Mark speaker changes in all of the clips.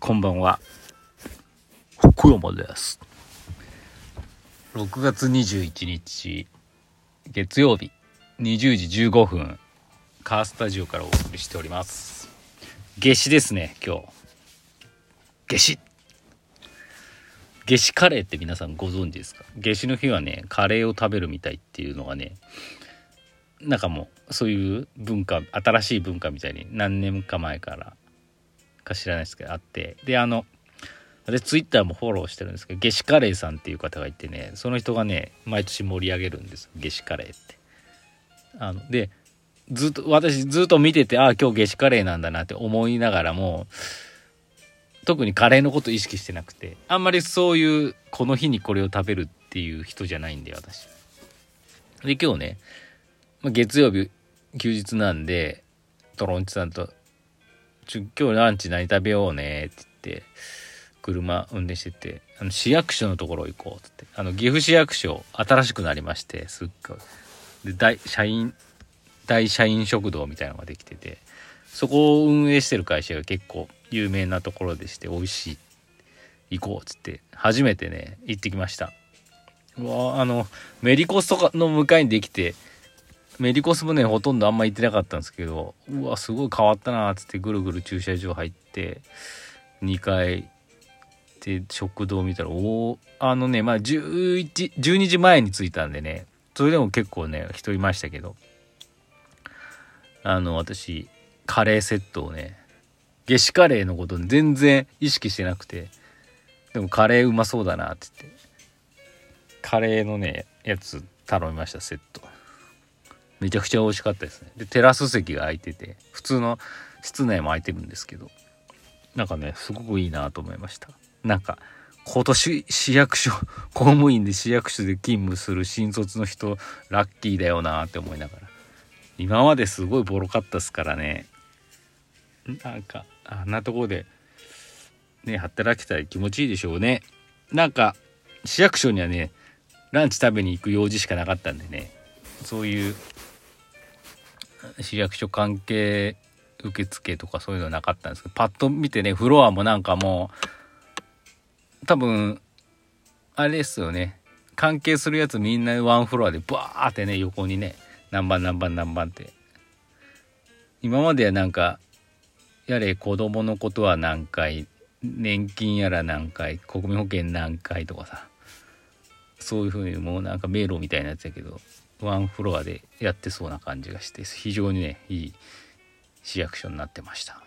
Speaker 1: こんばんは。福山です。6月21日、月曜日、20時15分、カースタジオからお送りしております。夏至ですね、今日。夏至夏至カレーって皆さんご存知ですか？夏至の日はね、カレーを食べるみたいっていうのがね、なんかもう、そういう文化、新しい文化みたいに何年か前からか知らないですけどあって。であの私ツイッターもフォローしてるんですけど夏至カレーさんっていう方がいてねその人がね毎年盛り上げるんです夏至カレーって。あのでずっと私ずっと見ててああ今日夏至カレーなんだなって思いながらも特にカレーのこと意識してなくてあんまりそういうこの日にこれを食べるっていう人じゃないんで私。で今日ね、月曜日休日なんでトロンチさんと今日ランチ何食べようねって言って車運転しててあの市役所のところ行こうってあの岐阜市役所新しくなりましてすっごい。で大社員大社員食堂みたいなのができててそこを運営してる会社が結構有名なところでして美味しい。行こうっつって初めてね行ってきました。うわあのメリコスとかの向かいにできてメリコスもねほとんどあんま行ってなかったんですけどうわすごい変わったなっつってぐるぐる駐車場入って2階で食堂見たらおおあのねまあ11 12時前に着いたんでねそれでも結構ね人いましたけどあの私カレーセットをね夏至カレーのこと全然意識してなくてでもカレーうまそうだなって言ってカレーのねやつ頼みましたセット。めちゃくちゃ美味しかったですね。でテラス席が空いてて普通の室内も空いてるんですけどなんかねすごくいいなと思いました。なんか今年市役所 公務員で市役所で勤務する新卒の人ラッキーだよなって思いながら。今まですごいボロかったっすからね。なんかあんなとこでね働きたい気持ちいいでしょうね。なんか市役所にはねランチ食べに行く用事しかなかったんでね。そういう市役所関係受付とかそういうのなかったんですけどパッと見てねフロアもなんかもう多分あれですよね。関係するやつみんなワンフロアでバーってね横にね何番何番何番って。今まではなんかやれ子供のことは何回年金やら何回国民保険何回とかさ。そういうふうにもうなんか迷路みたいなやつやけど。ワンフロアでやってそうな感じがして非常にねいい市役所になってました。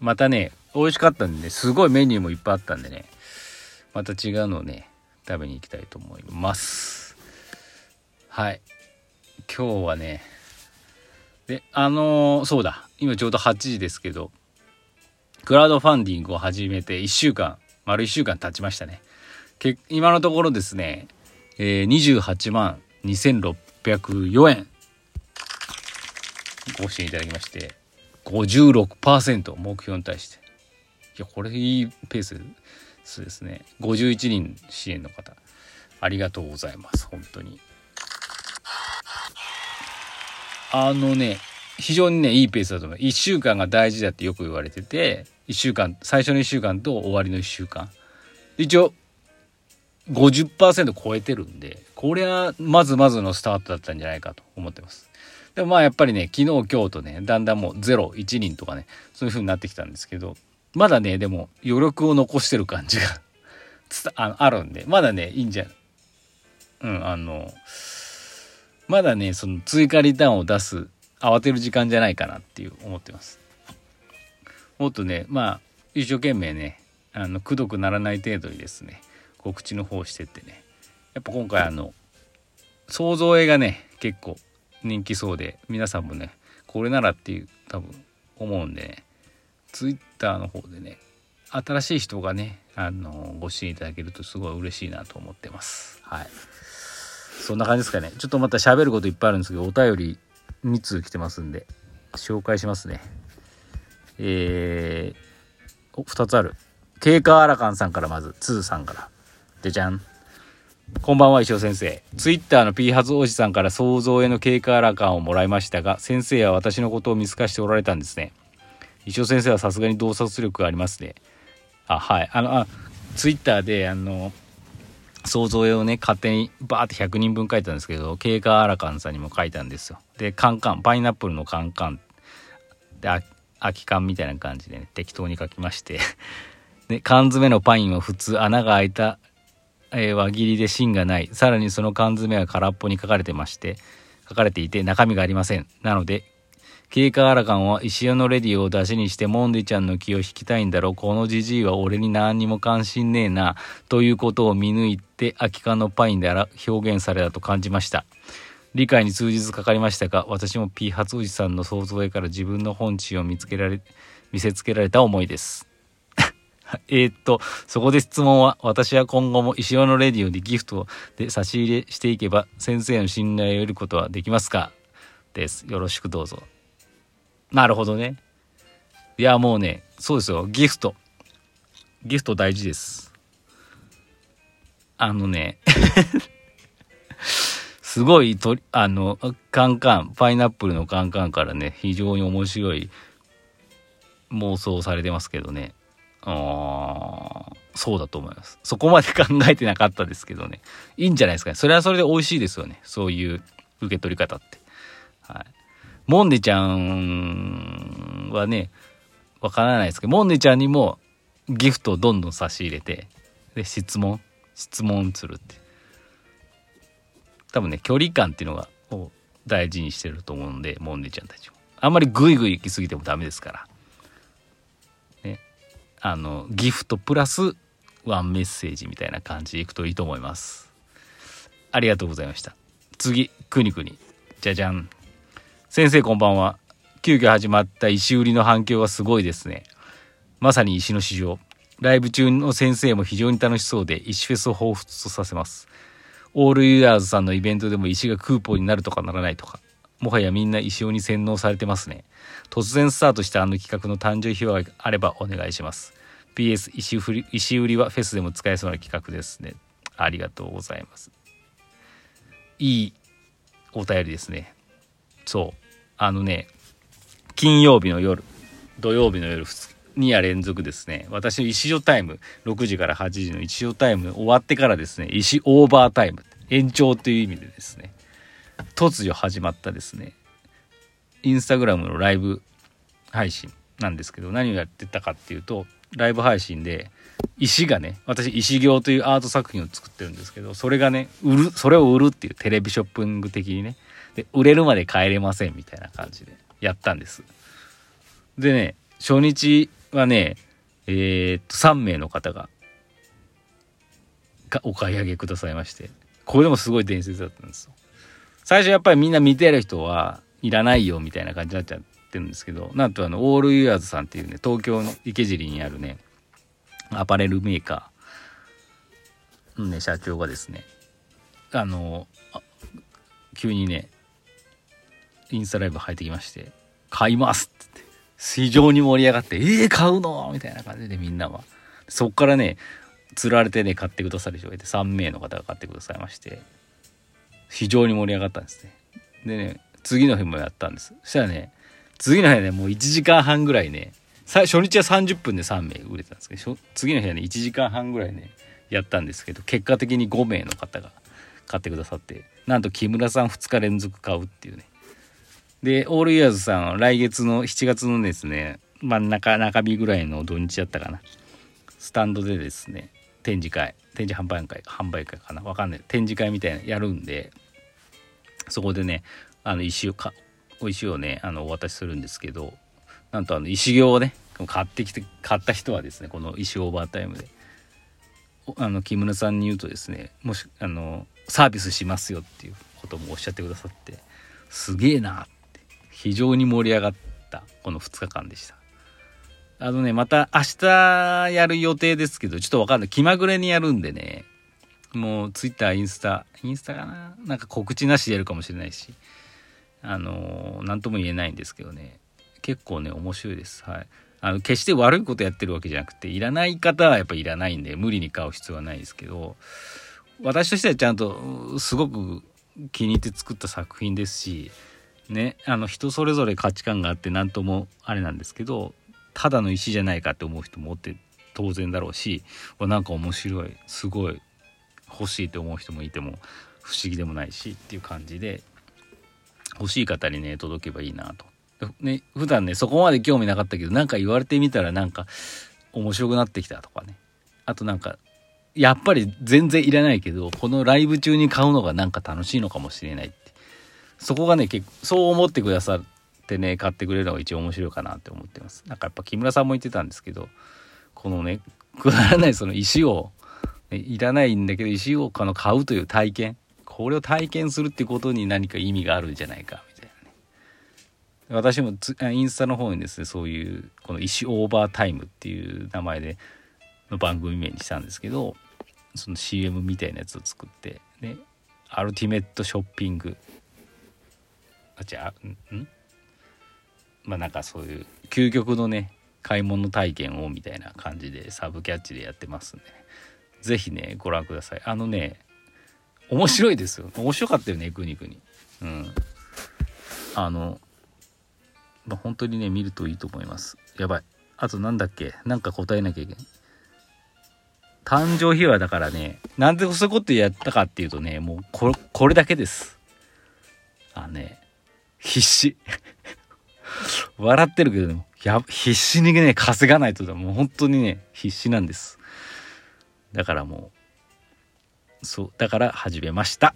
Speaker 1: またね美味しかったんでねすごいメニューもいっぱいあったんでねまた違うのをね食べに行きたいと思います。はい。今日はねであのーそうだ。今ちょうど8時ですけどクラウドファンディングを始めて1週間丸1週間経ちましたね。今のところですね、えー、28万2604円。ご支援いただきまして56%目標に対して。いやこれいいペースですね。51人支援の方。ありがとうございます本当に。あのね非常にねいいペースだと思う。1週間が大事だってよく言われてて1週間最初の1週間と終わりの1週間。一応50%超えてるんで。これはまずまずのスタートだったんじゃないかと思ってます。でもまあやっぱりね昨日今日とねだんだんもう01人とかねそういう風になってきたんですけどまだねでも余力を残してる感じがああるんでまだねいいんじゃうんあのまだねその追加リターンを出す慌てる時間じゃないかなっていう思ってます。もっとねまあ一生懸命ねあのくどくならない程度にですね告知の方してってねやっぱ今回あの想像映画ね結構人気そうで皆さんもねこれならっていう多分思うんでねツイッターの方でね新しい人がねあのご支援いただけるとすごい嬉しいなと思ってます。はい。そんな感じですかね。ちょっとまた喋ることいっぱいあるんですけどお便り2通来てますんで紹介しますね。えー、お2つある。ケイカアラカンさんからまずツーさんから。でじゃん。こんばんは石尾先生。ツイッターの P ハズおじさんから想像への経過アラカンをもらいましたが先生は私のことを見透かしておられたんですね。石尾先生はさすがに洞察力がありますね。あはい。あのあツイッターであの想像絵をね勝手にバーって100人分書いたんですけどケイカアラカンさんにも書いたんですよ。でカンカンパイナップルのカンカン。で空き缶みたいな感じで、ね、適当に書きまして。で 缶詰のパインは普通穴が開いた、えー、輪切りで芯がない。さらにその缶詰は空っぽに書かれてまして書かれていて中身がありません。なので経過アラカンは石尾のレディを出しにしてモンデちゃんの気を引きたいんだろこのじじいは俺に何にも関心ねえなということを見抜いて空き缶のパインで表現されたと感じました。理解に数日かかりましたが私も P 初おじさんの想像絵から自分の本心を見つけられ見せつけられた思いです。えっとそこで質問は私は今後も石尾のレディオでギフトで差し入れしていけば先生の信頼を得ることはできますか？ですよろしくどうぞなるほどね。いや、もうね、そうですよ。ギフト。ギフト大事です。あのね すごいと、あの、カンカン、パイナップルのカンカンからね、非常に面白い妄想されてますけどね。あそうだと思います。そこまで考えてなかったですけどね。いいんじゃないですかね。それはそれで美味しいですよね。そういう受け取り方って。はい。モンデちゃんはね、わからないですけど、モンデちゃんにもギフトをどんどん差し入れて、で、質問、質問するって。多分ね、距離感っていうのが、大事にしてると思うんで、モンデちゃんたちも。あんまりグイグイ行き過ぎてもダメですから。あの、ギフトプラスワンメッセージみたいな感じでいくといいと思います。ありがとうございました。次、くにくに。じゃじゃん。先生こんばんは。急遽始まった石売りの反響はすごいですね。まさに石の市場。ライブ中の先生も非常に楽しそうで、石フェスを彷彿とさせます。オールユアーズさんのイベントでも石がクーポンになるとかならないとか。もはやみんな石尾に洗脳されてますね。突然スタートしたあの企画の誕生費はあればお願いします。PS 石売り石売りはフェスでも使えそうな企画ですね。ありがとうございます。いいお便りですね。そう。あのね、金曜日の夜、土曜日の夜2夜連続ですね、私の石尾タイム、6時から8時の石尾タイム終わってからですね、石オーバータイム、延長という意味でですね、突如始まったですね、インスタグラムのライブ配信なんですけど、何をやってたかっていうと、ライブ配信で、石がね、私、石行というアート作品を作ってるんですけど、それがね、売る、それを売るっていうテレビショッピング的にね、で、売れるまで帰れませんみたいな感じでやったんです。でね、初日はね、えー、っと、3名の方が、お買い上げくださいまして、これでもすごい伝説だったんですよ。最初やっぱりみんな見てる人はいらないよみたいな感じになっちゃってるんですけど、なんとあの、オールユアーズさんっていうね、東京の池尻にあるね、アパレルメーカーのね、社長がですね、あの、急にね、インスタライブ入ってきまして、買いますって言って、非常に盛り上がって、えー、買うのみたいな感じでみんなは。そっからね、釣られてね、買ってくださる人がいて、3名の方が買ってくださいまして、非常に盛り上がったんですね。でね、次の日もやったんです。そしたらね、次の日はね、もう1時間半ぐらいね、初日は30分で3名売れたんですけど、次の日はね、1時間半ぐらいね、やったんですけど、結果的に5名の方が買ってくださって、なんと木村さん2日連続買うっていうね、で、オールイヤーズさん来月の7月のですね、真ん中、中日ぐらいの土日だったかな。スタンドでですね、展示会、展示販売会、販売会かなわかんない。展示会みたいなやるんで、そこでね、あの石をか、お石をね、あの、お渡しするんですけど、なんとあの、石行をね、買ってきて、買った人はですね、この石オーバータイムで、あの、木村さんに言うとですね、もし、あの、サービスしますよっていうこともおっしゃってくださって、すげえなって非常に盛り上がったこの2日間でした。あのね、また明日やる予定ですけど、ちょっとわかんない。気まぐれにやるんでね、もう Twitter、インスタ、インスタかな？なんか告知なしでやるかもしれないし、あのー、なんとも言えないんですけどね、結構ね、面白いです。はい。あの、決して悪いことやってるわけじゃなくて、いらない方はやっぱいらないんで、無理に買う必要はないですけど、私としてはちゃんと、すごく気に入って作った作品ですし、ねあの人それぞれ価値観があって何ともあれなんですけどただの石じゃないかって思う人もおって当然だろうしなんか面白い。すごい。欲しいって思う人もいても不思議でもないしっていう感じで欲しい方にね届けばいいなと。ね、普段ねそこまで興味なかったけどなんか言われてみたらなんか面白くなってきたとかね。あとなんかやっぱり全然いらないけどこのライブ中に買うのがなんか楽しいのかもしれないって。そこがね結構そう思ってくださってね買ってくれるのが一番面白いかなって思ってます。なんかやっぱ木村さんも言ってたんですけどこのねくだらないその石を、いらないんだけど石をこの買うという体験。これを体験するってことに何か意味があるんじゃないかみたいなね。私もインスタの方にですねそういうこの石オーバータイムっていう名前での番組名にしたんですけどその CM みたいなやつを作ってねアルティメットショッピング。あ違うん？まあなんかそういう究極のね買い物体験をみたいな感じでサブキャッチでやってますんで、ね、是非ねご覧ください。あのね面白いですよ。面白かったよねくにくにうん。あのまあ、本当にね見るといいと思います。やばい。あとなんだっけ？なんか答えなきゃいけない。誕生秘話だからねなんでそういうことやったかっていうとねもうここれだけです。あね必死。笑ってるけどでもや必死にね稼がないともう本当にね必死なんです。だからもうそうだから始めました。